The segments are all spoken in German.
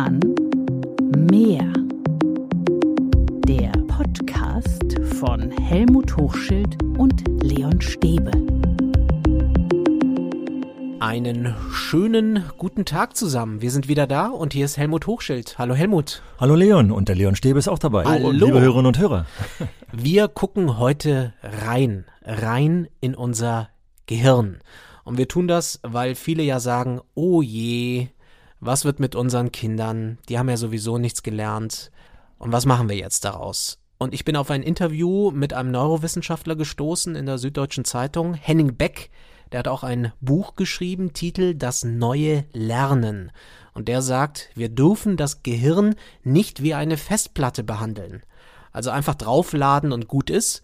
Roman Mehr. Der Podcast von Helmut Hochschild und Leon Stäbe. Einen schönen guten Tag zusammen. Wir sind wieder da und hier ist Helmut Hochschild. Hallo Helmut. Hallo Leon und der Leon Stäbe ist auch dabei. Hallo. Liebe Hörerinnen und Hörer. Wir gucken heute rein, rein in unser Gehirn. Und wir tun das, weil viele ja sagen, oh je, was wird mit unseren Kindern? Die haben ja sowieso nichts gelernt. Und was machen wir jetzt daraus? Und ich bin auf ein Interview mit einem Neurowissenschaftler gestoßen in der Süddeutschen Zeitung, Henning Beck. Der hat auch ein Buch geschrieben, Titel Das neue Lernen. Und der sagt, wir dürfen das Gehirn nicht wie eine Festplatte behandeln. Also einfach draufladen und gut ist.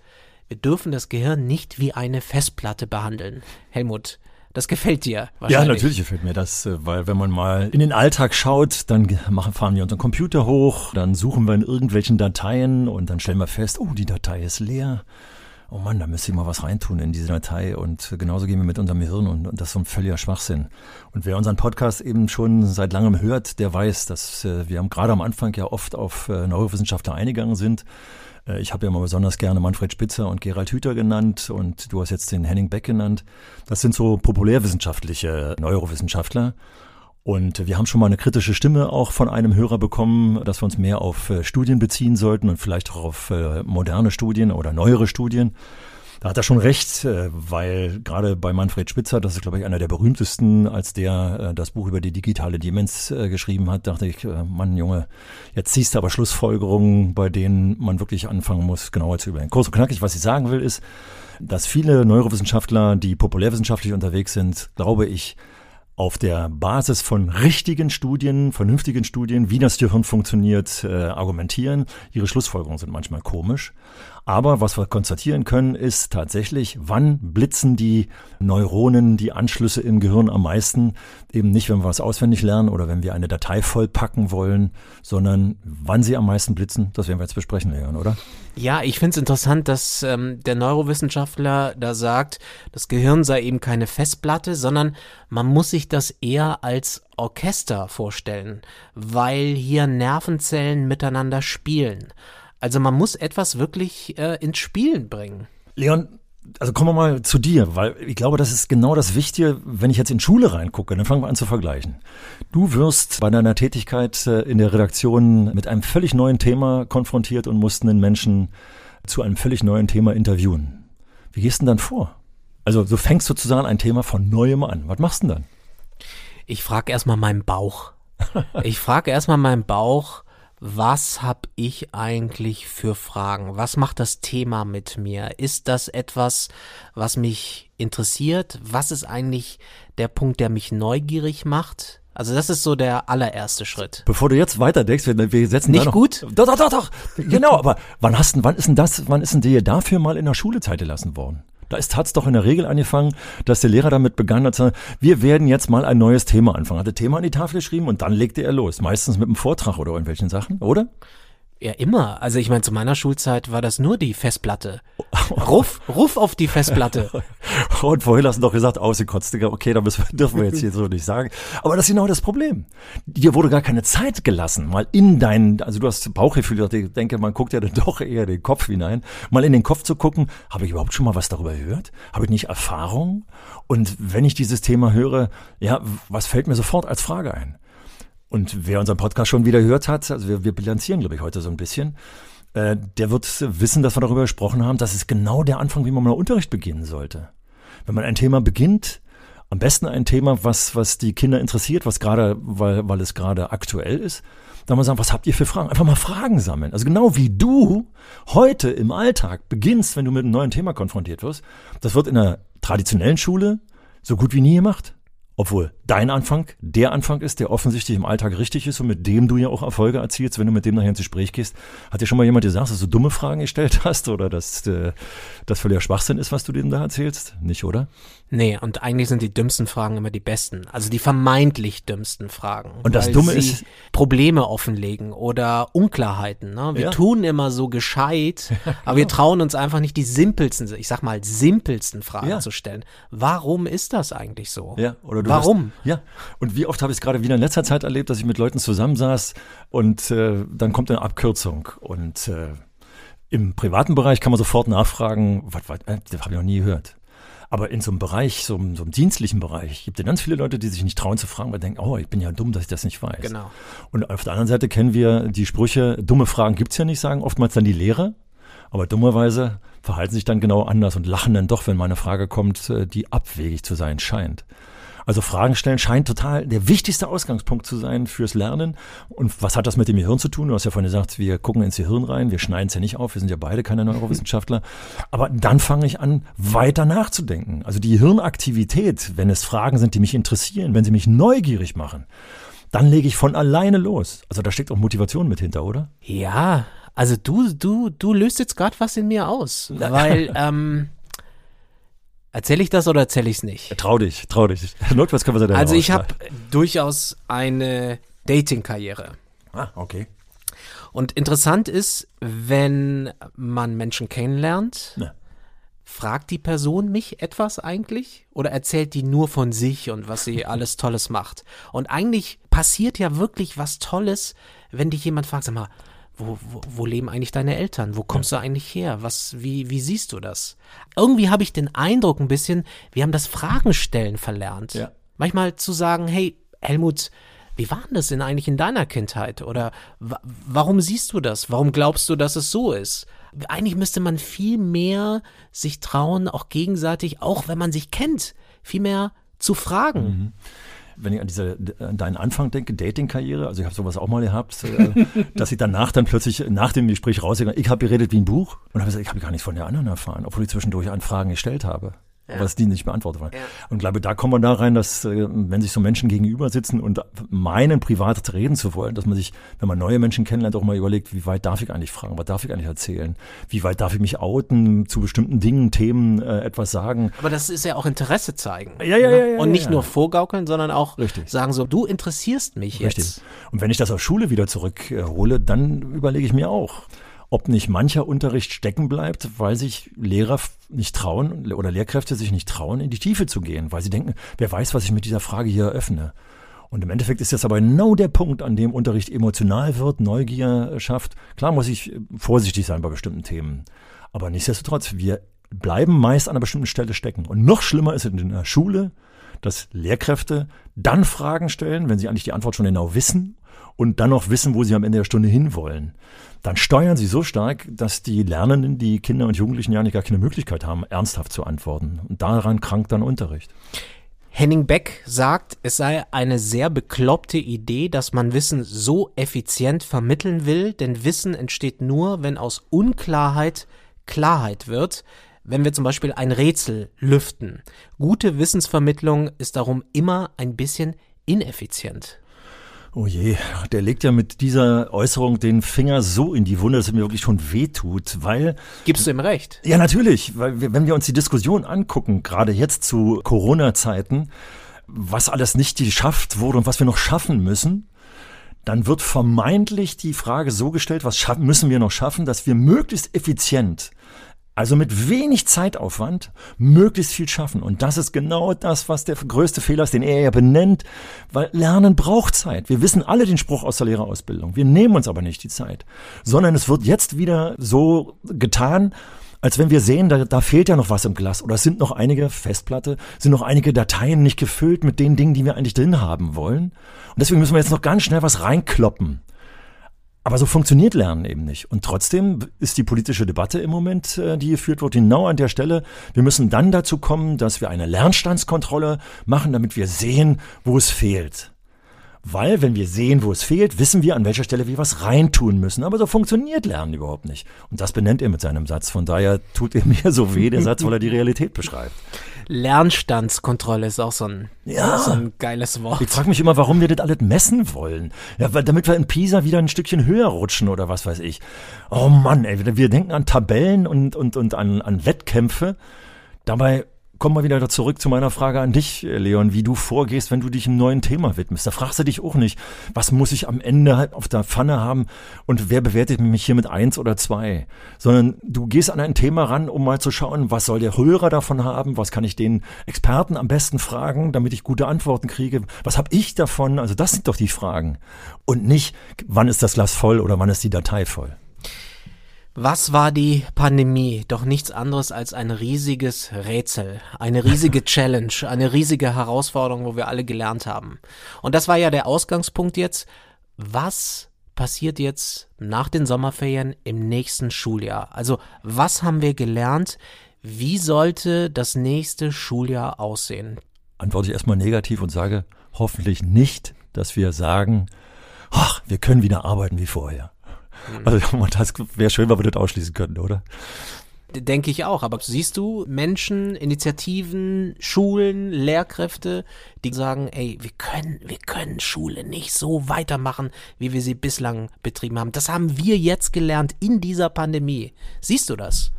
Wir dürfen das Gehirn nicht wie eine Festplatte behandeln. Helmut, das gefällt dir Ja, natürlich gefällt mir das, äh, weil wenn man mal in den Alltag schaut, dann machen, fahren wir unseren Computer hoch, dann suchen wir in irgendwelchen Dateien und dann stellen wir fest, oh, die Datei ist leer. Oh Mann, da müsste ich mal was reintun in diese Datei. Und genauso gehen wir mit unserem Gehirn und, und das ist so ein völliger Schwachsinn. Und wer unseren Podcast eben schon seit langem hört, der weiß, dass äh, wir gerade am Anfang ja oft auf äh, Neurowissenschaftler eingegangen sind. Äh, ich habe ja mal besonders gerne Manfred Spitzer und Gerald Hüther genannt und du hast jetzt den Henning Beck genannt. Das sind so populärwissenschaftliche Neurowissenschaftler. Und wir haben schon mal eine kritische Stimme auch von einem Hörer bekommen, dass wir uns mehr auf äh, Studien beziehen sollten und vielleicht auch auf äh, moderne Studien oder neuere Studien. Da hat er schon recht, äh, weil gerade bei Manfred Spitzer, das ist glaube ich einer der berühmtesten, als der das Buch über die digitale Demenz geschrieben hat, dachte ich, Mann Junge, jetzt ziehst du aber Schlussfolgerungen, bei denen man wirklich anfangen muss, genauer zu überlegen. Kurz und knackig, was ich sagen will, ist, dass viele Neurowissenschaftler, die populärwissenschaftlich unterwegs sind, glaube ich, auf der Basis von richtigen Studien, vernünftigen Studien, wie das Gehirn funktioniert, äh, argumentieren. Ihre Schlussfolgerungen sind manchmal komisch. Aber was wir konstatieren können, ist tatsächlich, wann blitzen die Neuronen, die Anschlüsse im Gehirn am meisten. Eben nicht, wenn wir was auswendig lernen oder wenn wir eine Datei vollpacken wollen, sondern wann sie am meisten blitzen. Das werden wir jetzt besprechen, Leon, oder? Ja, ich finde es interessant, dass ähm, der Neurowissenschaftler da sagt, das Gehirn sei eben keine Festplatte, sondern man muss sich das eher als Orchester vorstellen, weil hier Nervenzellen miteinander spielen. Also man muss etwas wirklich äh, ins Spielen bringen. Leon, also kommen wir mal zu dir, weil ich glaube, das ist genau das Wichtige, wenn ich jetzt in Schule reingucke, dann fangen wir an zu vergleichen. Du wirst bei deiner Tätigkeit äh, in der Redaktion mit einem völlig neuen Thema konfrontiert und musst einen Menschen zu einem völlig neuen Thema interviewen. Wie gehst du denn dann vor? Also du fängst sozusagen ein Thema von neuem an. Was machst du denn dann? Ich frage erstmal meinen Bauch. Ich frage erstmal meinen Bauch, was habe ich eigentlich für Fragen? Was macht das Thema mit mir? Ist das etwas, was mich interessiert? Was ist eigentlich der Punkt, der mich neugierig macht? Also das ist so der allererste Schritt. Bevor du jetzt weiterdenkst, wir, wir setzen Nicht da noch, gut? Doch, doch, doch, doch. Genau, aber wann hast, wann ist denn das, wann ist denn dir dafür mal in der Schule Zeit gelassen worden? Da hat es doch in der Regel angefangen, dass der Lehrer damit begann, er, wir werden jetzt mal ein neues Thema anfangen. Hat das Thema an die Tafel geschrieben und dann legte er los. Meistens mit einem Vortrag oder irgendwelchen Sachen, oder? Ja, immer. Also ich meine, zu meiner Schulzeit war das nur die Festplatte. Ruf, ruf auf die Festplatte. Und vorhin hast du doch gesagt, ausgekotzt. Okay, da müssen dürfen wir jetzt hier so nicht sagen. Aber das ist genau das Problem. Dir wurde gar keine Zeit gelassen, mal in deinen, also du hast Bauchgefühl, ich denke, man guckt ja dann doch eher den Kopf hinein, mal in den Kopf zu gucken, habe ich überhaupt schon mal was darüber gehört? Habe ich nicht Erfahrung? Und wenn ich dieses Thema höre, ja, was fällt mir sofort als Frage ein? Und wer unseren Podcast schon wieder gehört hat, also wir, wir bilanzieren, glaube ich, heute so ein bisschen, äh, der wird wissen, dass wir darüber gesprochen haben, dass es genau der Anfang, wie man mal Unterricht beginnen sollte. Wenn man ein Thema beginnt, am besten ein Thema, was, was die Kinder interessiert, was gerade, weil, weil es gerade aktuell ist, dann mal sagen, was habt ihr für Fragen? Einfach mal Fragen sammeln. Also genau wie du heute im Alltag beginnst, wenn du mit einem neuen Thema konfrontiert wirst, das wird in der traditionellen Schule so gut wie nie gemacht. Obwohl dein Anfang der Anfang ist, der offensichtlich im Alltag richtig ist und mit dem du ja auch Erfolge erzielst, wenn du mit dem nachher ins Gespräch gehst. Hat dir schon mal jemand gesagt, dass du dumme Fragen gestellt hast oder dass äh, das völliger Schwachsinn ist, was du dem da erzählst? Nicht, oder? Nee, und eigentlich sind die dümmsten Fragen immer die besten. Also die vermeintlich dümmsten Fragen. Und das Dumme ist. Probleme offenlegen oder Unklarheiten. Ne? Wir ja. tun immer so gescheit, aber wir trauen uns einfach nicht die simpelsten, ich sag mal, simpelsten Fragen ja. zu stellen. Warum ist das eigentlich so? Ja, oder du Warum? Ja, und wie oft habe ich es gerade wieder in letzter Zeit erlebt, dass ich mit Leuten zusammensaß und äh, dann kommt eine Abkürzung und äh, im privaten Bereich kann man sofort nachfragen, was, was, äh, das habe ich noch nie gehört. Aber in so einem Bereich, so einem, so einem dienstlichen Bereich, gibt es ganz viele Leute, die sich nicht trauen zu fragen, weil denken, oh, ich bin ja dumm, dass ich das nicht weiß. Genau. Und auf der anderen Seite kennen wir die Sprüche, dumme Fragen gibt's ja nicht, sagen oftmals dann die Lehrer. Aber dummerweise verhalten sich dann genau anders und lachen dann doch, wenn mal eine Frage kommt, äh, die abwegig zu sein scheint. Also Fragen stellen scheint total der wichtigste Ausgangspunkt zu sein fürs Lernen. Und was hat das mit dem Gehirn zu tun? Du hast ja vorhin gesagt, wir gucken ins Gehirn rein, wir schneiden es ja nicht auf, wir sind ja beide keine Neurowissenschaftler. Aber dann fange ich an, weiter nachzudenken. Also die Hirnaktivität, wenn es Fragen sind, die mich interessieren, wenn sie mich neugierig machen, dann lege ich von alleine los. Also da steckt auch Motivation mit hinter, oder? Ja, also du, du, du löst jetzt gerade was in mir aus. Weil, ähm, erzähle ich das oder erzähle ich es nicht? Trau dich, trau dich. Notfalls können wir Also ich habe durchaus eine Dating-Karriere. Ah, okay. Und interessant ist, wenn man Menschen kennenlernt, Ne. fragt die Person mich etwas eigentlich oder erzählt die nur von sich und was sie alles Tolles macht? Und eigentlich passiert ja wirklich was Tolles, wenn dich jemand fragt, sag mal, wo, wo, wo leben eigentlich deine Eltern? Wo kommst du eigentlich her? Was, wie, wie siehst du das? Irgendwie habe ich den Eindruck ein bisschen, wir haben das Fragenstellen verlernt. Ja. Manchmal zu sagen, hey, Helmut, wie war denn das denn eigentlich in deiner Kindheit? Oder wa warum siehst du das? Warum glaubst du, dass es so ist? Eigentlich müsste man viel mehr sich trauen, auch gegenseitig, auch wenn man sich kennt, viel mehr zu fragen. Wenn ich an diese an deinen Anfang denke, Dating-Karriere, also ich habe sowas auch mal gehabt, äh, dass ich danach dann plötzlich nach dem Gespräch rausgegangen, ich habe geredet wie ein Buch und habe gesagt, ich habe gar nichts von der anderen erfahren, obwohl ich zwischendurch Anfragen gestellt habe. Aber dass die nicht beantwortet waren. Ja. Und glaube, da kommen wir da rein, dass, äh, wenn sich so Menschen gegenüber sitzen und meinen, privat reden zu wollen, dass man sich, wenn man neue Menschen kennenlernt, auch mal überlegt, wie weit darf ich eigentlich fragen, was darf ich eigentlich erzählen, wie weit darf ich mich outen, zu bestimmten Dingen, Themen äh, etwas sagen. Aber das ist ja auch Interesse zeigen. Ja, ja, ne? ja, ja, Und nicht ja. nur vorgaukeln, sondern auch Richtig. sagen so, du interessierst mich jetzt. Richtig. Und wenn ich das aus Schule wieder zurückhole, dann überlege ich mir auch, ob nicht mancher Unterricht stecken bleibt, weil sich Lehrer nicht trauen oder Lehrkräfte sich nicht trauen, in die Tiefe zu gehen, weil sie denken, wer weiß, was ich mit dieser Frage hier eröffne. Und im Endeffekt ist das aber genau der Punkt, an dem Unterricht emotional wird, Neugier schafft. Klar muss ich äh, vorsichtig sein bei bestimmten Themen. Aber nichtsdestotrotz, wir bleiben meist an einer bestimmten Stelle stecken. Und noch schlimmer ist es in der Schule, dass Lehrkräfte dann Fragen stellen, wenn sie eigentlich die Antwort schon genau wissen und dann noch wissen, wo sie am Ende der Stunde hinwollen. Dann steuern sie so stark, dass die Lernenden, die Kinder und Jugendlichen ja nicht gar keine Möglichkeit haben, ernsthaft zu antworten. Und daran krankt dann Unterricht. Henning Beck sagt, es sei eine sehr bekloppte Idee, dass man Wissen so effizient vermitteln will, denn Wissen entsteht nur, wenn aus Unklarheit Klarheit wird, wenn wir zum Beispiel ein Rätsel lüften. Gute Wissensvermittlung ist darum immer ein bisschen ineffizient. Oh je, der legt ja mit dieser Äußerung den Finger so in die Wunde, dass es mir wirklich schon wehtut, weil Gibst du ihm recht? Ja, natürlich, weil wir, wenn wir uns die Diskussion angucken, gerade jetzt zu Corona-Zeiten, was alles nicht geschafft wurde und was wir noch schaffen müssen, dann wird vermeintlich die Frage so gestellt, was müssen wir noch schaffen, dass wir möglichst effizient, also mit wenig Zeitaufwand, möglichst viel schaffen. Und das ist genau das, was der größte Fehler ist, den er ja benennt, weil Lernen braucht Zeit. Wir wissen alle den Spruch aus der Lehrerausbildung. Wir nehmen uns aber nicht die Zeit, sondern es wird jetzt wieder so getan, als wenn wir sehen, da, da fehlt ja noch was im Glas oder es sind noch einige Festplatte, sind noch einige Dateien nicht gefüllt mit den Dingen, die wir eigentlich drin haben wollen. Und deswegen müssen wir jetzt noch ganz schnell was reinkloppen. Aber so funktioniert Lernen eben nicht. Und trotzdem ist die politische Debatte im Moment, äh, die geführt wird, genau an der Stelle. Wir müssen dann dazu kommen, dass wir eine Lernstandskontrolle machen, damit wir sehen, wo es fehlt. Weil, wenn wir sehen, wo es fehlt, wissen wir, an welcher Stelle wir was reintun müssen. Aber so funktioniert Lernen überhaupt nicht. Und das benennt er mit seinem Satz. Von daher tut er mir so weh, der Satz, weil er die Realität beschreibt. Lernstandskontrolle ist auch so ein, Ja. so ein geiles Wort. Ich frage mich immer, warum wir das alles messen wollen. Ja, weil, damit wir in Pisa wieder ein Stückchen höher rutschen oder was weiß ich. Oh Mann, ey, wir denken an Tabellen und, und, und an, an Wettkämpfe. Dabei kommen wir wieder zurück zu meiner Frage an dich, Leon, wie du vorgehst, wenn du dich einem neuen Thema widmest. Da fragst du dich auch nicht, was muss ich am Ende halt auf der Pfanne haben und wer bewertet mich hier mit eins oder zwei, sondern du gehst an ein Thema ran, um mal zu schauen, was soll der Hörer davon haben, was kann ich den Experten am besten fragen, damit ich gute Antworten kriege, was habe ich davon, also das sind doch die Fragen. Und nicht, wann ist das Glas voll oder wann ist die Datei voll. Was war die Pandemie? Doch nichts anderes als ein riesiges Rätsel, eine riesige Challenge, eine riesige Herausforderung, wo wir alle gelernt haben. Und das war ja der Ausgangspunkt jetzt. Was passiert jetzt nach den Sommerferien im nächsten Schuljahr? Also was haben wir gelernt? Wie sollte das nächste Schuljahr aussehen? Antworte ich erstmal negativ und sage hoffentlich nicht, dass wir sagen, ach, wir können wieder arbeiten wie vorher. Also das wäre schön, wenn wir das ausschließen könnten, oder? Denke ich auch. Aber siehst du Menschen, Initiativen, Schulen, Lehrkräfte, die sagen, ey, wir können, wir können Schule nicht so weitermachen, wie wir sie bislang betrieben haben. Das haben wir jetzt gelernt in dieser Pandemie. Siehst du das?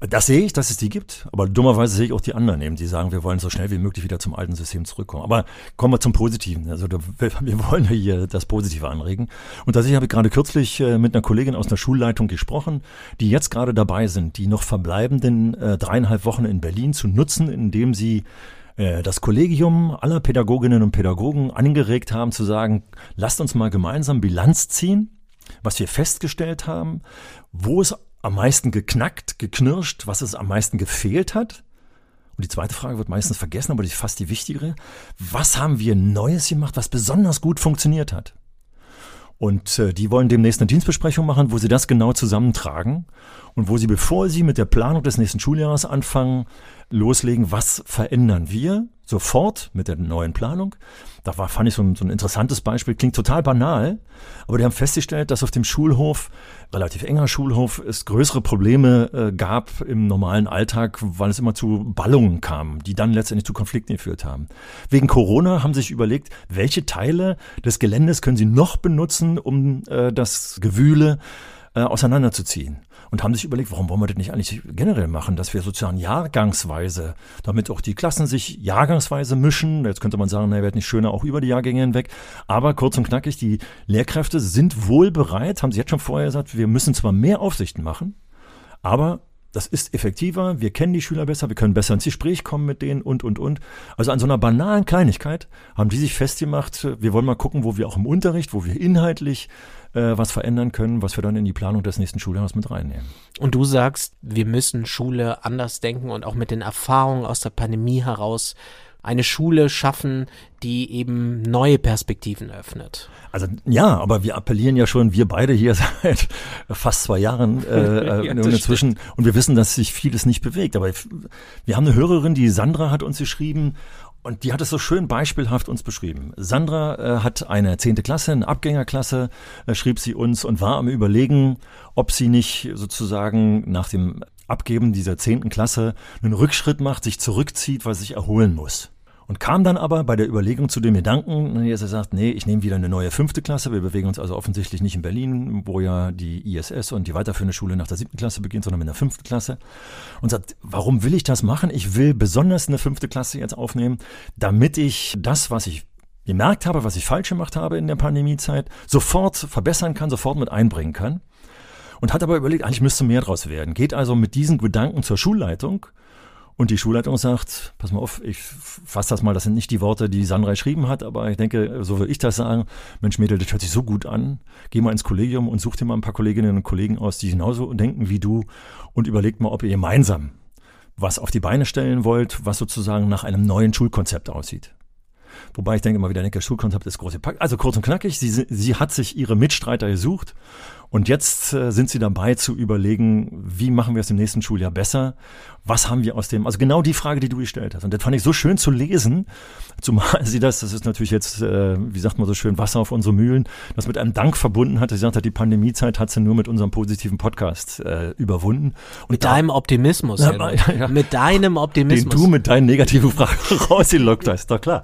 Das sehe ich, dass es die gibt, aber dummerweise sehe ich auch die anderen eben, die sagen, wir wollen so schnell wie möglich wieder zum alten System zurückkommen. Aber kommen wir zum Positiven. Also wir wollen ja hier das Positive anregen. Und tatsächlich habe ich gerade kürzlich äh, mit einer Kollegin aus einer Schulleitung gesprochen, die jetzt gerade dabei sind, die noch verbleibenden äh, dreieinhalb Wochen in Berlin zu nutzen, indem sie äh, das Kollegium aller Pädagoginnen und Pädagogen angeregt haben zu sagen, lasst uns mal gemeinsam Bilanz ziehen, was wir festgestellt haben, wo es am meisten geknackt, geknirscht, was es am meisten gefehlt hat? Und die zweite Frage wird meistens vergessen, aber die ist fast die wichtigere. Was haben wir Neues gemacht, was besonders gut funktioniert hat? Und äh, die wollen demnächst eine Dienstbesprechung machen, wo sie das genau zusammentragen und wo sie, bevor sie mit der Planung des nächsten Schuljahres anfangen, loslegen, was verändern wir sofort mit der neuen Planung. Da war, fand ich so ein, so ein interessantes Beispiel, klingt total banal, aber die haben festgestellt, dass auf dem Schulhof, relativ enger Schulhof, es größere Probleme äh, gab im normalen Alltag, weil es immer zu Ballungen kam, die dann letztendlich zu Konflikten geführt haben. Wegen Corona haben sie sich überlegt, welche Teile des Geländes können sie noch benutzen, um äh, das Gewühle äh, auseinanderzuziehen und haben sich überlegt, warum wollen wir das nicht eigentlich generell machen, dass wir sozusagen jahrgangsweise, damit auch die Klassen sich jahrgangsweise mischen. Jetzt könnte man sagen, naja, wird nicht schöner auch über die Jahrgänge hinweg. Aber kurz und knackig, die Lehrkräfte sind wohl bereit, haben sie jetzt schon vorher gesagt, wir müssen zwar mehr Aufsichten machen, aber das ist effektiver, wir kennen die Schüler besser, wir können besser ins Gespräch kommen mit denen und, und, und. Also an so einer banalen Kleinigkeit haben die sich festgemacht, wir wollen mal gucken, wo wir auch im Unterricht, wo wir inhaltlich äh, was verändern können, was wir dann in die Planung des nächsten Schuljahres mit reinnehmen. Und du sagst, wir müssen Schule anders denken und auch mit den Erfahrungen aus der Pandemie heraus eine Schule schaffen, die eben neue Perspektiven öffnet. Also ja, aber wir appellieren ja schon, wir beide hier seit fast zwei Jahren äh, ja, inzwischen stimmt. und wir wissen, dass sich vieles nicht bewegt. Aber wir haben eine Hörerin, die Sandra hat uns geschrieben und die hat es so schön beispielhaft uns beschrieben. Sandra äh, hat eine zehnte Klasse, eine Abgängerklasse, äh, schrieb sie uns und war am Überlegen, ob sie nicht sozusagen nach dem Abgeben dieser zehnten Klasse einen Rückschritt macht, sich zurückzieht, weil sich erholen muss. Und kam dann aber bei der Überlegung zu dem Gedanken, dass er sagt, nee, ich nehme wieder eine neue fünfte Klasse. Wir bewegen uns also offensichtlich nicht in Berlin, wo ja die ISS und die weiterführende Schule nach der siebten Klasse beginnt, sondern mit einer fünften Klasse. Und sagt, warum will ich das machen? Ich will besonders eine fünfte Klasse jetzt aufnehmen, damit ich das, was ich gemerkt habe, was ich falsch gemacht habe in der Pandemiezeit, sofort verbessern kann, sofort mit einbringen kann. Und hat aber überlegt, eigentlich müsste mehr draus werden. Geht also mit diesen Gedanken zur Schulleitung und die Schulleitung sagt, pass mal auf, ich fasse das mal, das sind nicht die Worte, die Sandra geschrieben hat, aber ich denke, so will ich das sagen. Mensch, Mädel, das hört sich so gut an. Geh mal ins Kollegium und such dir mal ein paar Kolleginnen und Kollegen aus, die genauso denken wie du und überlegt mal, ob ihr gemeinsam was auf die Beine stellen wollt, was sozusagen nach einem neuen Schulkonzept aussieht. Wobei ich denke immer wieder, denke, Schulkonzept ist große Pack. Also kurz und knackig, sie, sie hat sich ihre Mitstreiter gesucht und jetzt äh, sind sie dabei zu überlegen, wie machen wir es im nächsten Schuljahr besser? Was haben wir aus dem, also genau die Frage, die du gestellt hast. Und das fand ich so schön zu lesen, zumal sie das, das ist natürlich jetzt, äh, wie sagt man so schön, Wasser auf unsere Mühlen, das mit einem Dank verbunden hat. Sie hat, die Pandemiezeit hat sie nur mit unserem positiven Podcast äh, überwunden. Und mit da, deinem Optimismus, ja, ja, ja, Mit deinem Optimismus. Den du mit deinen negativen Fragen rausgelockt hast, doch klar.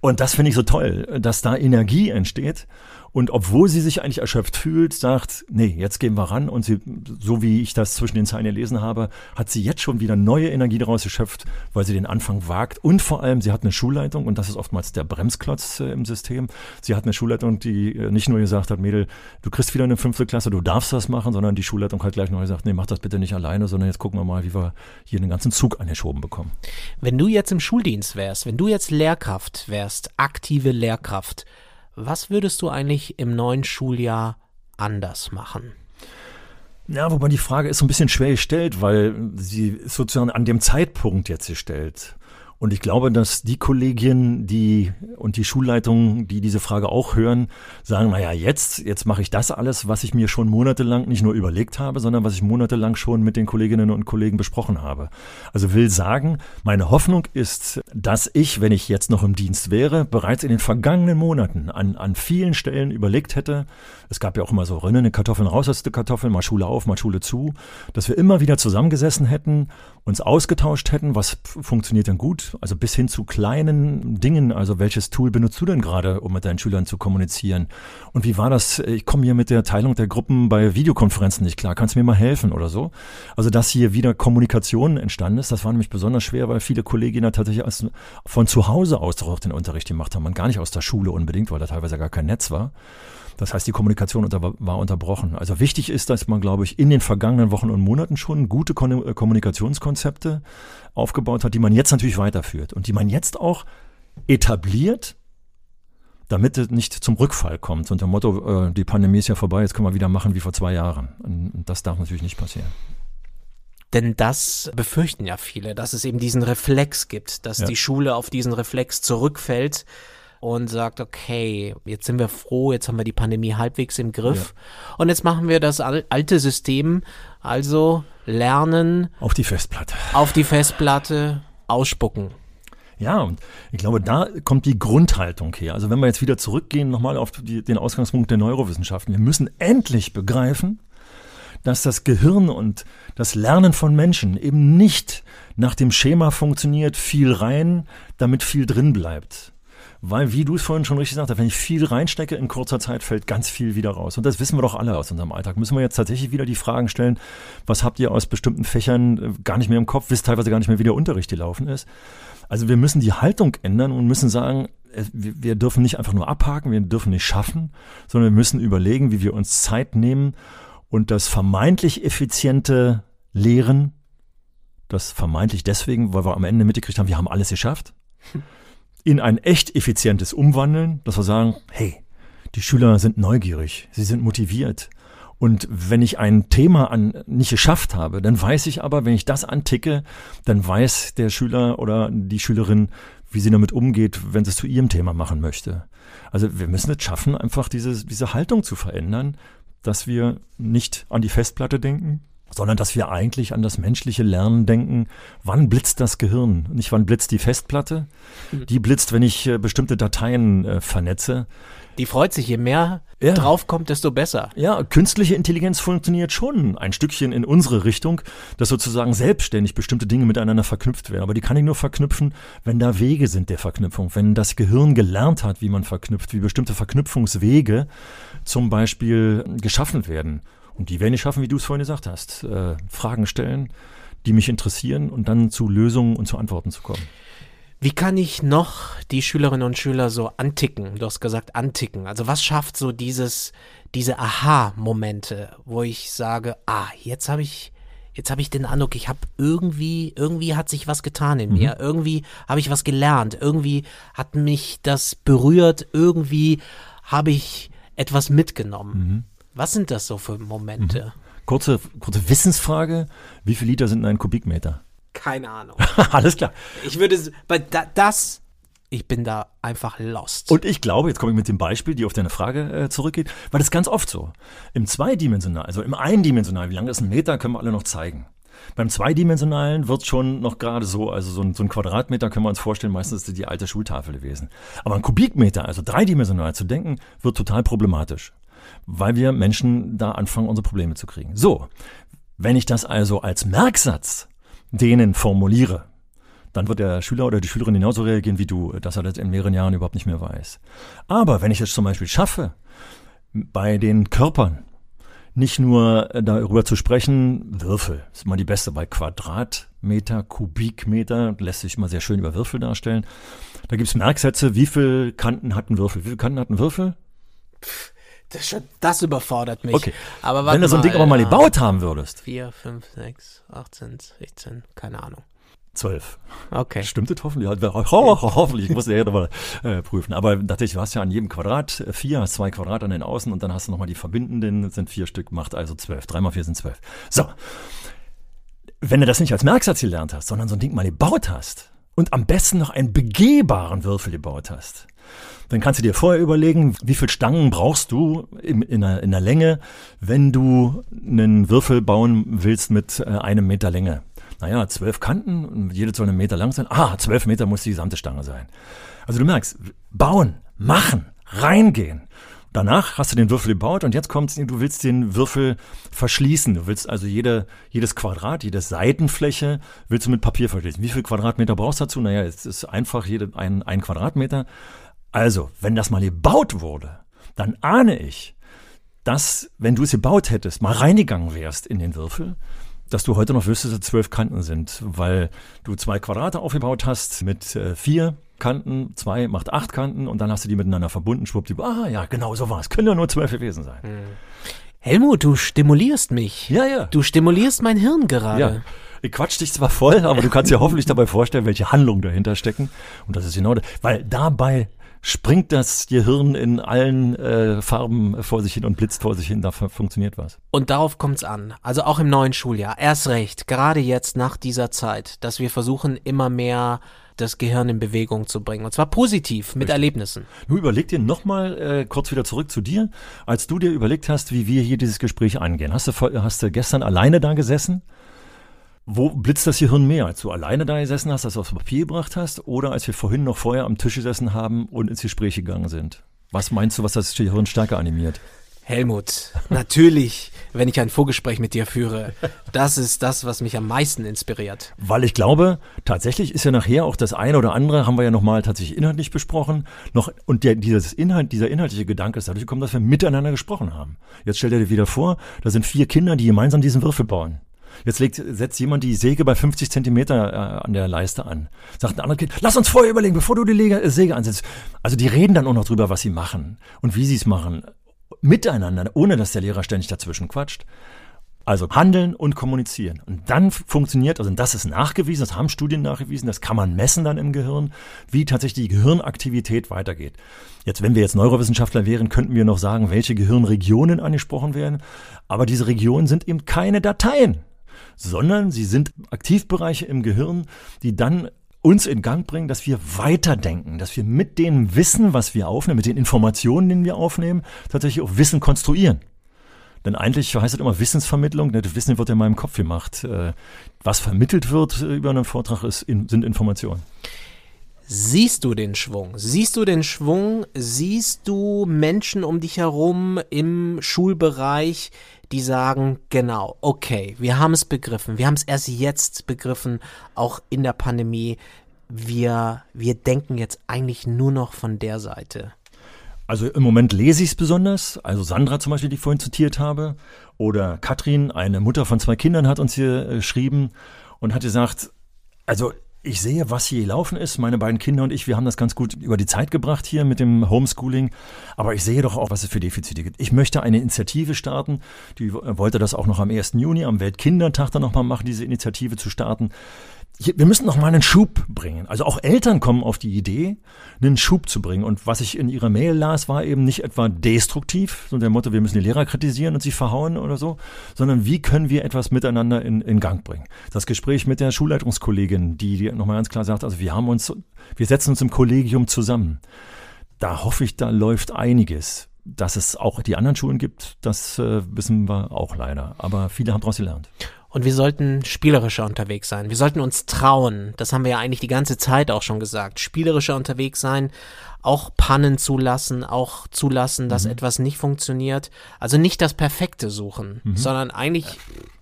Und das finde ich so toll, dass da Energie entsteht Und obwohl sie sich eigentlich erschöpft fühlt, sagt, nee, jetzt gehen wir ran. Und sie, so wie ich das zwischen den Zeilen gelesen habe, hat sie jetzt schon wieder neue Energie daraus geschöpft, weil sie den Anfang wagt. Und vor allem, sie hat eine Schulleitung, und das ist oftmals der Bremsklotz äh, im System. Sie hat eine Schulleitung, die äh, nicht nur gesagt hat, Mädel, du kriegst wieder eine fünfte Klasse, du darfst das machen, sondern die Schulleitung hat gleich noch gesagt, nee, mach das bitte nicht alleine, sondern jetzt gucken wir mal, wie wir hier den ganzen Zug angeschoben bekommen. Wenn du jetzt im Schuldienst wärst, wenn du jetzt Lehrkraft wärst, aktive Lehrkraft, was würdest du eigentlich im neuen Schuljahr anders machen? Ja, wobei die Frage ist so ein bisschen schwer gestellt, weil sie sozusagen an dem Zeitpunkt jetzt gestellt. Und ich glaube, dass die Kollegien, die und die Schulleitungen, die diese Frage auch hören, sagen, naja, jetzt, jetzt mache ich das alles, was ich mir schon monatelang nicht nur überlegt habe, sondern was ich monatelang schon mit den Kolleginnen und Kollegen besprochen habe. Also will sagen, meine Hoffnung ist, dass ich, wenn ich jetzt noch im Dienst wäre, bereits in den vergangenen Monaten an, an vielen Stellen überlegt hätte, es gab ja auch immer so rinnende Kartoffeln, rauseste Kartoffeln, mal Schule auf, mal Schule zu, dass wir immer wieder zusammengesessen hätten, uns ausgetauscht hätten, was funktioniert denn gut, also bis hin zu kleinen Dingen, also welches Tool benutzt du denn gerade, um mit deinen Schülern zu kommunizieren? Und wie war das, ich komme hier mit der Teilung der Gruppen bei Videokonferenzen nicht klar, kannst du mir mal helfen oder so? Also dass hier wieder Kommunikation entstanden ist, das war nämlich besonders schwer, weil viele Kolleginnen tatsächlich von zu Hause aus auch den Unterricht gemacht haben und gar nicht aus der Schule unbedingt, weil da teilweise gar kein Netz war. Das heißt, die Kommunikation unter, war unterbrochen. Also wichtig ist, dass man, glaube ich, in den vergangenen Wochen und Monaten schon gute äh, Kommunikationskonzepte aufgebaut hat, die man jetzt natürlich weiterführt und die man jetzt auch etabliert, damit es nicht zum Rückfall kommt. Unter dem Motto, äh, die Pandemie ist ja vorbei, jetzt können wir wieder machen wie vor zwei Jahren. Und das darf natürlich nicht passieren. Denn das befürchten ja viele, dass es eben diesen Reflex gibt, dass ja. die Schule auf diesen Reflex zurückfällt und sagt, okay, jetzt sind wir froh, jetzt haben wir die Pandemie halbwegs im Griff ja. und jetzt machen wir das alte System, also lernen. Auf die Festplatte. Auf die Festplatte ausspucken. Ja, und ich glaube, da kommt die Grundhaltung her. Also wenn wir jetzt wieder zurückgehen, nochmal auf die, den Ausgangspunkt der Neurowissenschaften. Wir müssen endlich begreifen, dass das Gehirn und das Lernen von Menschen eben nicht nach dem Schema funktioniert, viel rein, damit viel drin bleibt. Weil, wie du es vorhin schon richtig gesagt hast, wenn ich viel reinstecke, in kurzer Zeit fällt ganz viel wieder raus. Und das wissen wir doch alle aus unserem Alltag. Müssen wir jetzt tatsächlich wieder die Fragen stellen, was habt ihr aus bestimmten Fächern äh, gar nicht mehr im Kopf, wisst teilweise gar nicht mehr, wie der Unterricht gelaufen ist. Also wir müssen die Haltung ändern und müssen sagen, wir dürfen nicht einfach nur abhaken, wir dürfen nicht schaffen, sondern wir müssen überlegen, wie wir uns Zeit nehmen und das vermeintlich effiziente Lehren, das vermeintlich deswegen, weil wir am Ende mitgekriegt haben, wir haben alles geschafft. in ein echt effizientes umwandeln, dass wir sagen, hey, die Schüler sind neugierig, sie sind motiviert. Und wenn ich ein Thema an, nicht geschafft habe, dann weiß ich aber, wenn ich das anticke, dann weiß der Schüler oder die Schülerin, wie sie damit umgeht, wenn sie es zu ihrem Thema machen möchte. Also wir müssen es schaffen, einfach diese, diese Haltung zu verändern, dass wir nicht an die Festplatte denken, sondern dass wir eigentlich an das menschliche Lernen denken. Wann blitzt das Gehirn? Nicht wann blitzt die Festplatte? Mhm. Die blitzt, wenn ich äh, bestimmte Dateien äh, vernetze. Die freut sich, je mehr ja. draufkommt, desto besser. Ja, künstliche Intelligenz funktioniert schon ein Stückchen in unsere Richtung, dass sozusagen selbstständig bestimmte Dinge miteinander verknüpft werden. Aber die kann ich nur verknüpfen, wenn da Wege sind der Verknüpfung, wenn das Gehirn gelernt hat, wie man verknüpft, wie bestimmte Verknüpfungswege zum Beispiel geschaffen werden. Und die werden ich schaffen, wie du es vorhin gesagt hast. Äh, Fragen stellen, die mich interessieren und dann zu Lösungen und zu Antworten zu kommen. Wie kann ich noch die Schülerinnen und Schüler so anticken? Du hast gesagt anticken. Also was schafft so dieses, diese Aha-Momente, wo ich sage, ah, jetzt habe ich, jetzt habe ich den Eindruck, ich habe irgendwie, irgendwie hat sich was getan in mhm. mir. Irgendwie habe ich was gelernt. Irgendwie hat mich das berührt. Irgendwie habe ich etwas mitgenommen. Mhm. Was sind das so für Momente? Mhm. Kurze, kurze Wissensfrage. Wie viel Liter sind in einem Kubikmeter? Keine Ahnung. Alles klar. Ich würde, bei da, das, ich bin da einfach lost. Und ich glaube, jetzt komme ich mit dem Beispiel, die auf deine Frage äh, zurückgeht, weil das ist ganz oft so. Im zweidimensionalen, also im eindimensionalen, wie lang ist ein Meter, können wir alle noch zeigen. Beim zweidimensionalen wird schon noch gerade so, also so ein, so ein, Quadratmeter können wir uns vorstellen, meistens ist die alte Schultafel gewesen. Aber ein Kubikmeter, also dreidimensional zu denken, wird total problematisch weil wir Menschen da anfangen, unsere Probleme zu kriegen. So, wenn ich das also als Merksatz denen formuliere, dann wird der Schüler oder die Schülerin genauso reagieren wie du, dass er das in mehreren Jahren überhaupt nicht mehr weiß. Aber wenn ich es zum Beispiel schaffe, bei den Körpern nicht nur äh, darüber zu sprechen, Würfel ist immer die beste, bei Quadratmeter, Kubikmeter lässt sich immer sehr schön über Würfel darstellen. Da gibt es Merksätze, wie viele Kanten hat ein Würfel? Wie viele Kanten hat ein Würfel? Das, schon, das überfordert mich. Okay. Aber Wenn du so ein Ding aber mal gebaut haben würdest. 4, 5, 6, 18, 16, keine Ahnung. Zwölf. Okay. Stimmt das hoffentlich? Ho ho hoffentlich, ich muss ja mal äh, prüfen. Aber tatsächlich, du hast ja an jedem Quadrat äh, vier, hast zwei Quadrat an den Außen und dann hast du nochmal die verbindenden, sind vier Stück, macht also zwölf. Drei mal vier sind zwölf. So. Wenn du das nicht als Merksatz gelernt hast, sondern so ein Ding mal gebaut hast und am besten noch einen begehbaren Würfel gebaut hast, dann kannst du dir vorher überlegen, wie viel Stangen brauchst du in, in, der, in der Länge, wenn du einen Würfel bauen willst mit äh, einem Meter Länge naja, zwölf Kanten, jede soll einen Meter lang sein. Ah, zwölf Meter muss die gesamte Stange sein. Also du merkst, bauen, machen, reingehen. Danach hast du den Würfel gebaut und jetzt kommt, du willst den Würfel verschließen. Du willst also jede, jedes Quadrat, jede Seitenfläche willst du mit Papier verschließen. Wie viel Quadratmeter brauchst du dazu? Naja, es ist einfach jede, ein, ein Quadratmeter. Also, wenn das mal gebaut wurde, dann ahne ich, dass, wenn du es gebaut hättest, mal reingegangen wärst in den Würfel, dass du heute noch wüsstest, dass zwölf Kanten sind, weil du zwei Quadrate aufgebaut hast mit äh, vier Kanten, zwei macht acht Kanten und dann hast du die miteinander verbunden, schwuppdiwupp, ah ja, genau so war es. Können ja nur zwölf gewesen sein. Hm. Helmut, du stimulierst mich. Ja, ja. Du stimulierst mein Hirn gerade. Ja. Ich quatsch dich zwar voll, aber du kannst dir hoffentlich dabei vorstellen, welche Handlungen dahinter stecken. Und das ist genau das. Weil dabei springt das Gehirn in allen äh, Farben vor sich hin und blitzt vor sich hin, da funktioniert was. Und darauf kommt's an. Also auch im neuen Schuljahr. Erst recht, gerade jetzt nach dieser Zeit, dass wir versuchen, immer mehr das Gehirn in Bewegung zu bringen. Und zwar positiv, mit Richtig. Erlebnissen. Nun überleg dir nochmal äh, kurz wieder zurück zu dir, als du dir überlegt hast, wie wir hier dieses Gespräch angehen. Hast du, hast du gestern alleine da gesessen? Wo blitzt das Gehirn mehr? Als du alleine da gesessen hast, das aufs Papier gebracht hast oder als wir vorhin noch vorher am Tisch gesessen haben und ins Gespräch gegangen sind? Was meinst du, was das Gehirn stärker animiert? Helmut, natürlich, wenn ich ein Vorgespräch mit dir führe, das ist das, was mich am meisten inspiriert. Weil ich glaube, tatsächlich ist ja nachher auch das eine oder andere, haben wir ja nochmal tatsächlich inhaltlich besprochen, noch, und der, dieses Inhalt, dieser inhaltliche Gedanke ist dadurch gekommen, dass wir miteinander gesprochen haben. Jetzt stell dir wieder vor, da sind vier Kinder, die gemeinsam diesen Würfel bauen. Jetzt legt, setzt jemand die Säge bei 50 Zentimeter äh, an der Leiste an. Sagt ein anderer Kind, lass uns vorher überlegen, bevor du die Lege, äh, Säge ansetzt. Also die reden dann auch noch drüber, was sie machen und wie sie es machen. Miteinander, ohne dass der Lehrer ständig dazwischen quatscht. Also handeln und kommunizieren. Und dann funktioniert, also das ist nachgewiesen, das haben Studien nachgewiesen, das kann man messen dann im Gehirn, wie tatsächlich die Gehirnaktivität weitergeht. Jetzt, wenn wir jetzt Neurowissenschaftler wären, könnten wir noch sagen, welche Gehirnregionen angesprochen werden. Aber diese Regionen sind eben keine Dateien sondern sie sind Aktivbereiche im Gehirn, die dann uns in Gang bringen, dass wir weiterdenken, dass wir mit dem Wissen, was wir aufnehmen, mit den Informationen, die wir aufnehmen, tatsächlich auch Wissen konstruieren. Denn eigentlich heißt es immer Wissensvermittlung. Das Wissen wird ja in meinem Kopf gemacht. Äh, was vermittelt wird über einen Vortrag ist, sind Informationen. Siehst du den Schwung? Siehst du den Schwung? Siehst du Menschen um dich herum im Schulbereich, die sagen, genau, okay, wir haben es begriffen, wir haben es erst jetzt begriffen, auch in der Pandemie, wir, wir denken jetzt eigentlich nur noch von der Seite. Also im Moment lese ich es besonders. Also Sandra zum Beispiel, die ich vorhin zitiert habe. Oder Katrin, eine Mutter von zwei Kindern, hat uns hier äh, geschrieben und hat gesagt, also ich sehe, was hier gelaufen ist. Meine beiden Kinder und ich, wir haben das ganz gut über die Zeit gebracht hier mit dem Homeschooling. Aber ich sehe doch auch, was es für Defizite gibt. Ich möchte eine Initiative starten. Die wollte das auch noch am 1. Juni, am Weltkindertag dann nochmal machen, diese Initiative zu starten wir müssen noch mal einen Schub bringen. Also auch Eltern kommen auf die Idee, einen Schub zu bringen. Und was ich in ihrer Mail las, war eben nicht etwa destruktiv, so der Motto, wir müssen die Lehrer kritisieren und sie verhauen oder so, sondern wie können wir etwas miteinander in, in Gang bringen. Das Gespräch mit der Schulleitungskollegin, die, die nochmal ganz klar sagt, also wir haben uns, wir setzen uns im Kollegium zusammen. Da hoffe ich, da läuft einiges. Dass es auch die anderen Schulen gibt, das äh, wissen wir auch leider. Aber viele haben daraus gelernt. Und wir sollten spielerischer unterwegs sein. Wir sollten uns trauen. Das haben wir ja eigentlich die ganze Zeit auch schon gesagt. Spielerischer unterwegs sein, auch Pannen zulassen, auch zulassen, dass mhm. etwas nicht funktioniert. Also nicht das Perfekte suchen, mhm. sondern eigentlich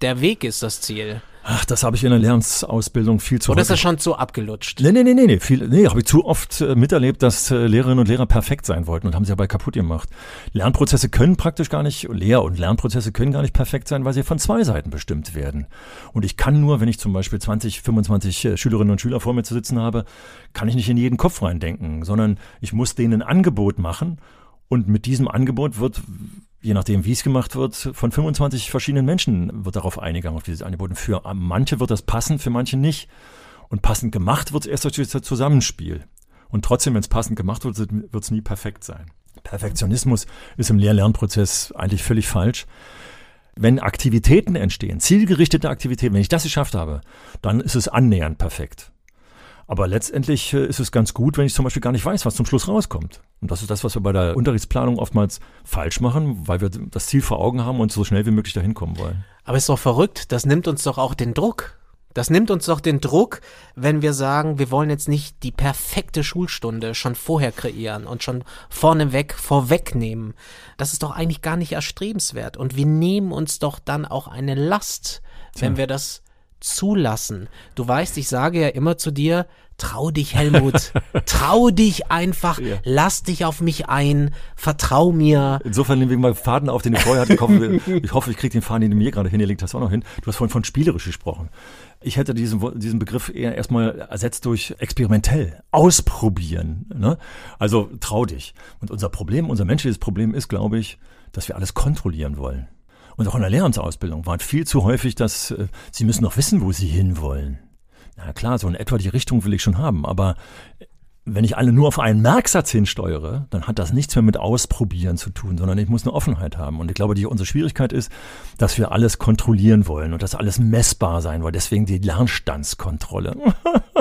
der Weg ist das Ziel. Ach, das habe ich in der Lehramtsausbildung viel zu Oder ist das schon zu abgelutscht? Nee, nee, nee, nee, nee, viel, nee, habe ich zu oft äh, miterlebt, dass äh, Lehrerinnen und Lehrer perfekt sein wollten und haben sie dabei kaputt gemacht. Lernprozesse können praktisch gar nicht, Lehr- und Lernprozesse können gar nicht perfekt sein, weil sie von zwei Seiten bestimmt werden. Und ich kann nur, wenn ich zum Beispiel 20, 25 äh, Schülerinnen und Schüler vor mir zu sitzen habe, kann ich nicht in jeden Kopf reindenken, sondern ich muss denen ein Angebot machen und mit diesem Angebot wird je nachdem, wie es gemacht wird, von 25 verschiedenen Menschen wird darauf eingegangen, auf dieses Angebot. Und für manche wird das passen, für manche nicht. Und passend gemacht wird es erst durch das Zusammenspiel. Und trotzdem, wenn es passend gemacht wird, wird es nie perfekt sein. Perfektionismus ist im Lehr-Lernprozess eigentlich völlig falsch. Wenn Aktivitäten entstehen, zielgerichtete Aktivitäten, wenn ich das geschafft habe, dann ist es annähernd perfekt. Aber letztendlich äh, ist es ganz gut, wenn ich zum Beispiel gar nicht weiß, was zum Schluss rauskommt. Und das ist das, was wir bei der Unterrichtsplanung oftmals falsch machen, weil wir das Ziel vor Augen haben und so schnell wie möglich dahin kommen wollen. Aber ist doch verrückt, das nimmt uns doch auch den Druck. Das nimmt uns doch den Druck, wenn wir sagen, wir wollen jetzt nicht die perfekte Schulstunde schon vorher kreieren und schon vorneweg vorwegnehmen. Das ist doch eigentlich gar nicht erstrebenswert. Und wir nehmen uns doch dann auch eine Last, wenn wir das zulassen. Du weißt, ich sage ja immer zu dir, trau dich, Helmut. trau dich einfach, ja. lass dich auf mich ein, vertrau mir. Insofern nehmen wir mal Faden auf, den ich vorher hatte. Ich hoffe, ich, hoffe, ich kriege den Faden, den du mir gerade hingelegt hast, auch noch hin. Du hast vorhin von spielerisch gesprochen. Ich hätte diesen, diesen Begriff eher erstmal ersetzt durch experimentell, ausprobieren. Ne? Also trau dich. Und unser Problem, unser menschliches Problem ist, glaube ich, dass wir alles kontrollieren wollen. Und auch in der Lehramtsausbildung war viel zu häufig, dass äh, sie müssen noch wissen, wo sie hinwollen. Na klar, so in etwa die Richtung will ich schon haben, aber wenn ich alle nur auf einen Merksatz hinsteuere, dann hat das nichts mehr mit Ausprobieren zu tun, sondern ich muss eine Offenheit haben. Und ich glaube, die unsere Schwierigkeit ist, dass wir alles kontrollieren wollen und dass alles messbar sein soll. Deswegen die Lernstandskontrolle.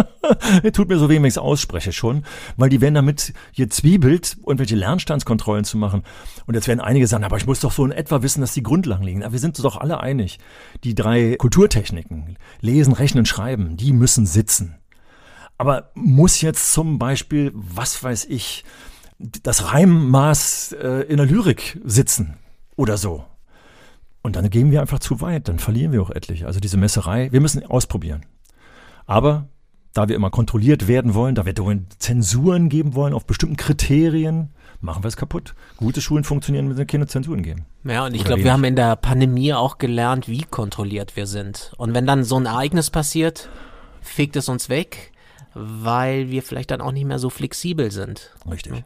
Tut mir so weh, wenn ich es ausspreche schon, weil die werden damit gezwiebelt, irgendwelche Lernstandskontrollen zu machen. Und jetzt werden einige sagen, aber ich muss doch so in etwa wissen, dass die Grundlagen liegen. Aber wir sind doch alle einig. Die drei Kulturtechniken, Lesen, Rechnen, Schreiben, die müssen sitzen. Aber muss jetzt zum Beispiel, was weiß ich, das Reimmaß äh, in der Lyrik sitzen oder so? Und dann gehen wir einfach zu weit, dann verlieren wir auch etliche. Also diese Messerei, wir müssen ausprobieren. Aber da wir immer kontrolliert werden wollen, da wir Zensuren geben wollen auf bestimmten Kriterien, machen wir es kaputt. Gute Schulen funktionieren, wenn sie keine Zensuren geben. Ja, und ich glaube, wir haben in der Pandemie auch gelernt, wie kontrolliert wir sind. Und wenn dann so ein Ereignis passiert, fegt es uns weg weil wir vielleicht dann auch nicht mehr so flexibel sind. Richtig.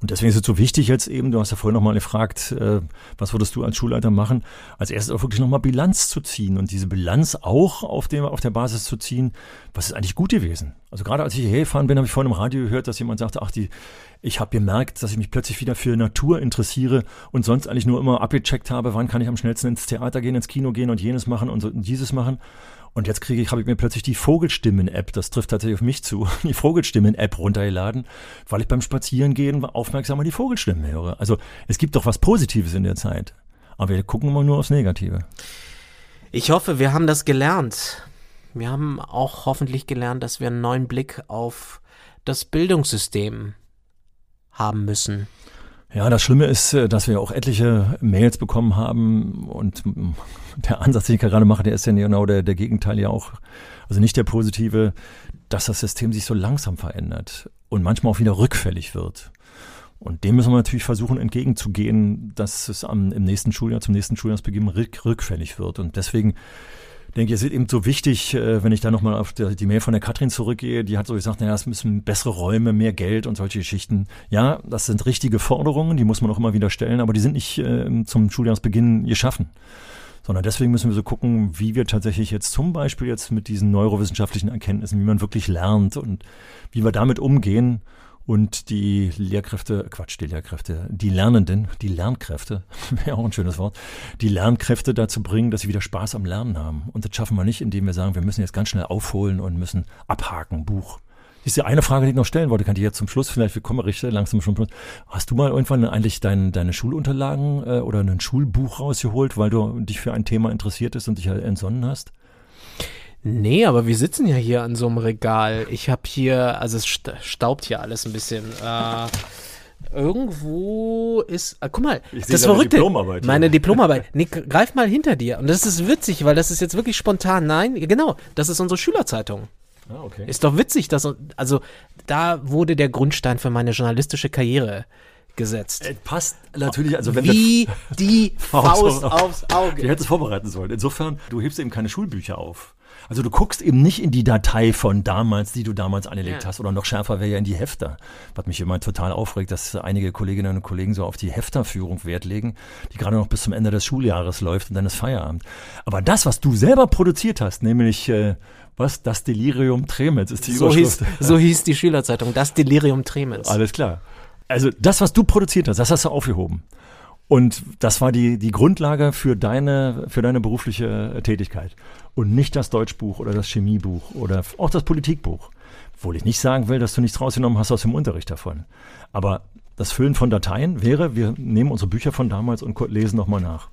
Und deswegen ist es so wichtig jetzt eben, du hast ja vorhin nochmal gefragt, äh, was würdest du als Schulleiter machen, als erstes auch wirklich nochmal Bilanz zu ziehen und diese Bilanz auch auf, dem, auf der Basis zu ziehen, was ist eigentlich gut gewesen. Also gerade als ich hierher gefahren bin, habe ich vorhin im Radio gehört, dass jemand sagte, ach, die, ich habe gemerkt, dass ich mich plötzlich wieder für Natur interessiere und sonst eigentlich nur immer abgecheckt habe, wann kann ich am schnellsten ins Theater gehen, ins Kino gehen und jenes machen und, so, und dieses machen. Und jetzt kriege ich, habe ich mir plötzlich die Vogelstimmen-App, das trifft tatsächlich auf mich zu, die Vogelstimmen-App runtergeladen, weil ich beim Spazierengehen aufmerksam die Vogelstimmen höre. Also es gibt doch was Positives in der Zeit. Aber wir gucken immer nur aufs Negative. Ich hoffe, wir haben das gelernt. Wir haben auch hoffentlich gelernt, dass wir einen neuen Blick auf das Bildungssystem haben müssen. Ja, das Schlimme ist, äh, dass wir auch etliche Mails bekommen haben und der Ansatz, den ich gerade mache, der ist ja genau der, der Gegenteil ja auch, also nicht der positive, dass das System sich so langsam verändert und manchmal auch wieder rückfällig wird. Und dem müssen wir natürlich versuchen entgegenzugehen, dass es am, im nächsten Schuljahr, zum nächsten Schuljahrsbeginn rück, rückfällig wird. Und deswegen denke, es ist eben so wichtig, äh, wenn ich da nochmal auf die Mail von der Katrin zurückgehe, die hat so gesagt, naja, es müssen bessere Räume, mehr Geld und solche Geschichten. Ja, das sind richtige Forderungen, die muss man auch immer wieder stellen, aber die sind nicht äh, zum Schuljahresbeginn geschaffen. Sondern deswegen müssen wir so gucken, wie wir tatsächlich jetzt zum Beispiel jetzt mit diesen neurowissenschaftlichen Erkenntnissen, wie man wirklich lernt und wie wir damit umgehen und die Lehrkräfte, Quatsch, die Lehrkräfte, die Lernenden, die Lernkräfte, wäre auch ein schönes Wort, die Lernkräfte dazu bringen, dass sie wieder Spaß am Lernen haben. Und das schaffen wir nicht, indem wir sagen, wir müssen jetzt ganz schnell aufholen und müssen abhaken, Buch. Das ist ja eine Frage, die ich noch stellen wollte, kann ich jetzt zum Schluss vielleicht, wir kommen richtig langsam schon. Hast du mal irgendwann eigentlich dein, deine Schulunterlagen äh, oder ein Schulbuch rausgeholt, weil du dich für ein Thema interessiert ist und dich entsonnen hast? Nee, aber wir sitzen ja hier an so einem Regal. Ich habe hier, also es staubt hier alles ein bisschen. Äh, Irgendwo ist, ah, guck mal, Ich das Verrückte. Diplomarbeit. Meine Diplomarbeit. Nee, greif mal hinter dir. Und das ist witzig, weil das ist jetzt wirklich spontan. Nein, genau, das ist unsere Schülerzeitung. Ah, okay. Ist doch witzig, dass, also, da wurde der Grundstein für meine journalistische Karriere gesetzt. Äh, passt natürlich, also wenn Wie die Faust aufs Auge. hätten es vorbereiten sollen. Insofern, du hebst eben keine Schulbücher auf. Also du guckst eben nicht in die Datei von damals, die du damals angelegt Ja. hast. Oder noch schärfer wäre ja in die Hefter. Was mich immer total aufregt, dass einige Kolleginnen und Kollegen so auf die Hefterführung Wert legen, die gerade noch bis zum Ende des Schuljahres läuft und dann ist Feierabend. Aber das, was du selber produziert hast, nämlich äh, was, das Delirium Tremens ist die So hieß, Überschrift. so hieß die Schülerzeitung, das Delirium Tremens. Alles klar. Also das, was du produziert hast, das hast du aufgehoben. Und das war die, die Grundlage für deine, für deine berufliche äh, Tätigkeit. Und nicht das Deutschbuch oder das Chemiebuch oder auch das Politikbuch. Obwohl ich nicht sagen will, dass du nichts rausgenommen hast aus dem Unterricht davon. Aber das Füllen von Dateien wäre, wir nehmen unsere Bücher von damals und lesen nochmal nach.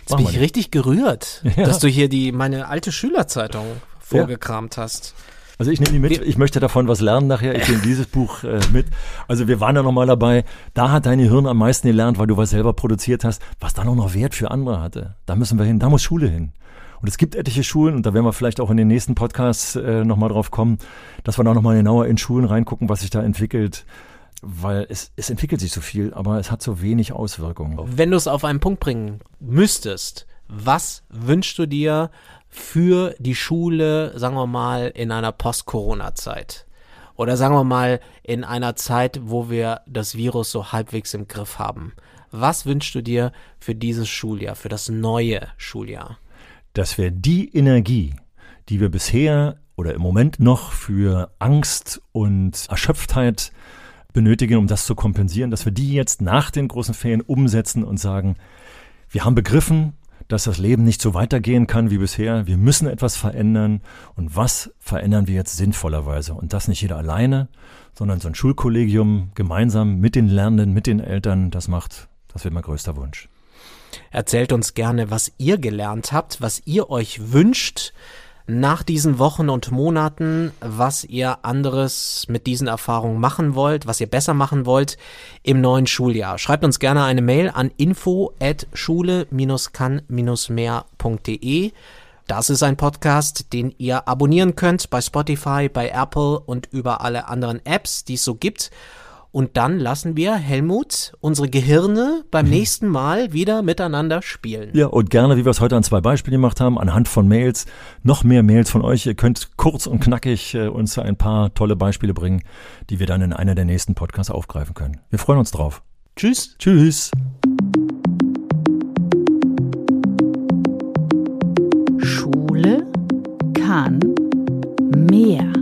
Jetzt Machen bin ich richtig gerührt, Ja. dass du hier die meine alte Schülerzeitung vorgekramt hast. Also ich nehme die mit, ich möchte davon was lernen nachher, ich nehme dieses Buch äh, mit. Also wir waren ja nochmal dabei, da hat dein Hirn am meisten gelernt, weil du was selber produziert hast, was dann auch noch Wert für andere hatte. Da müssen wir hin, da muss Schule hin. Und es gibt etliche Schulen, und da werden wir vielleicht auch in den nächsten Podcasts äh, nochmal drauf kommen, dass wir da nochmal genauer in Schulen reingucken, was sich da entwickelt. Weil es, es entwickelt sich so viel, aber es hat so wenig Auswirkungen. Wenn du es auf einen Punkt bringen müsstest, was wünschst du dir für die Schule, sagen wir mal, in einer Post-Corona-Zeit? Oder sagen wir mal, in einer Zeit, wo wir das Virus so halbwegs im Griff haben. Was wünschst du dir für dieses Schuljahr, für das neue Schuljahr? dass wir die Energie, die wir bisher oder im Moment noch für Angst und Erschöpftheit benötigen, um das zu kompensieren, dass wir die jetzt nach den großen Ferien umsetzen und sagen, wir haben begriffen, dass das Leben nicht so weitergehen kann wie bisher. Wir müssen etwas verändern. Und was verändern wir jetzt sinnvollerweise? Und das nicht jeder alleine, sondern so ein Schulkollegium gemeinsam mit den Lernenden, mit den Eltern, das macht, das wird mein größter Wunsch. Erzählt uns gerne, was ihr gelernt habt, was ihr euch wünscht nach diesen Wochen und Monaten, was ihr anderes mit diesen Erfahrungen machen wollt, was ihr besser machen wollt im neuen Schuljahr. Schreibt uns gerne eine Mail an info at schule-kann-mehr.de. Das ist ein Podcast, den ihr abonnieren könnt bei Spotify, bei Apple und über alle anderen Apps, die es so gibt. Und dann lassen wir Helmut unsere Gehirne beim nächsten Mal wieder miteinander spielen. Ja, und gerne, wie wir es heute an zwei Beispielen gemacht haben, anhand von Mails, noch mehr Mails von euch. Ihr könnt kurz und knackig äh, uns ein paar tolle Beispiele bringen, die wir dann in einer der nächsten Podcasts aufgreifen können. Wir freuen uns drauf. Tschüss. Tschüss. Schule kann mehr.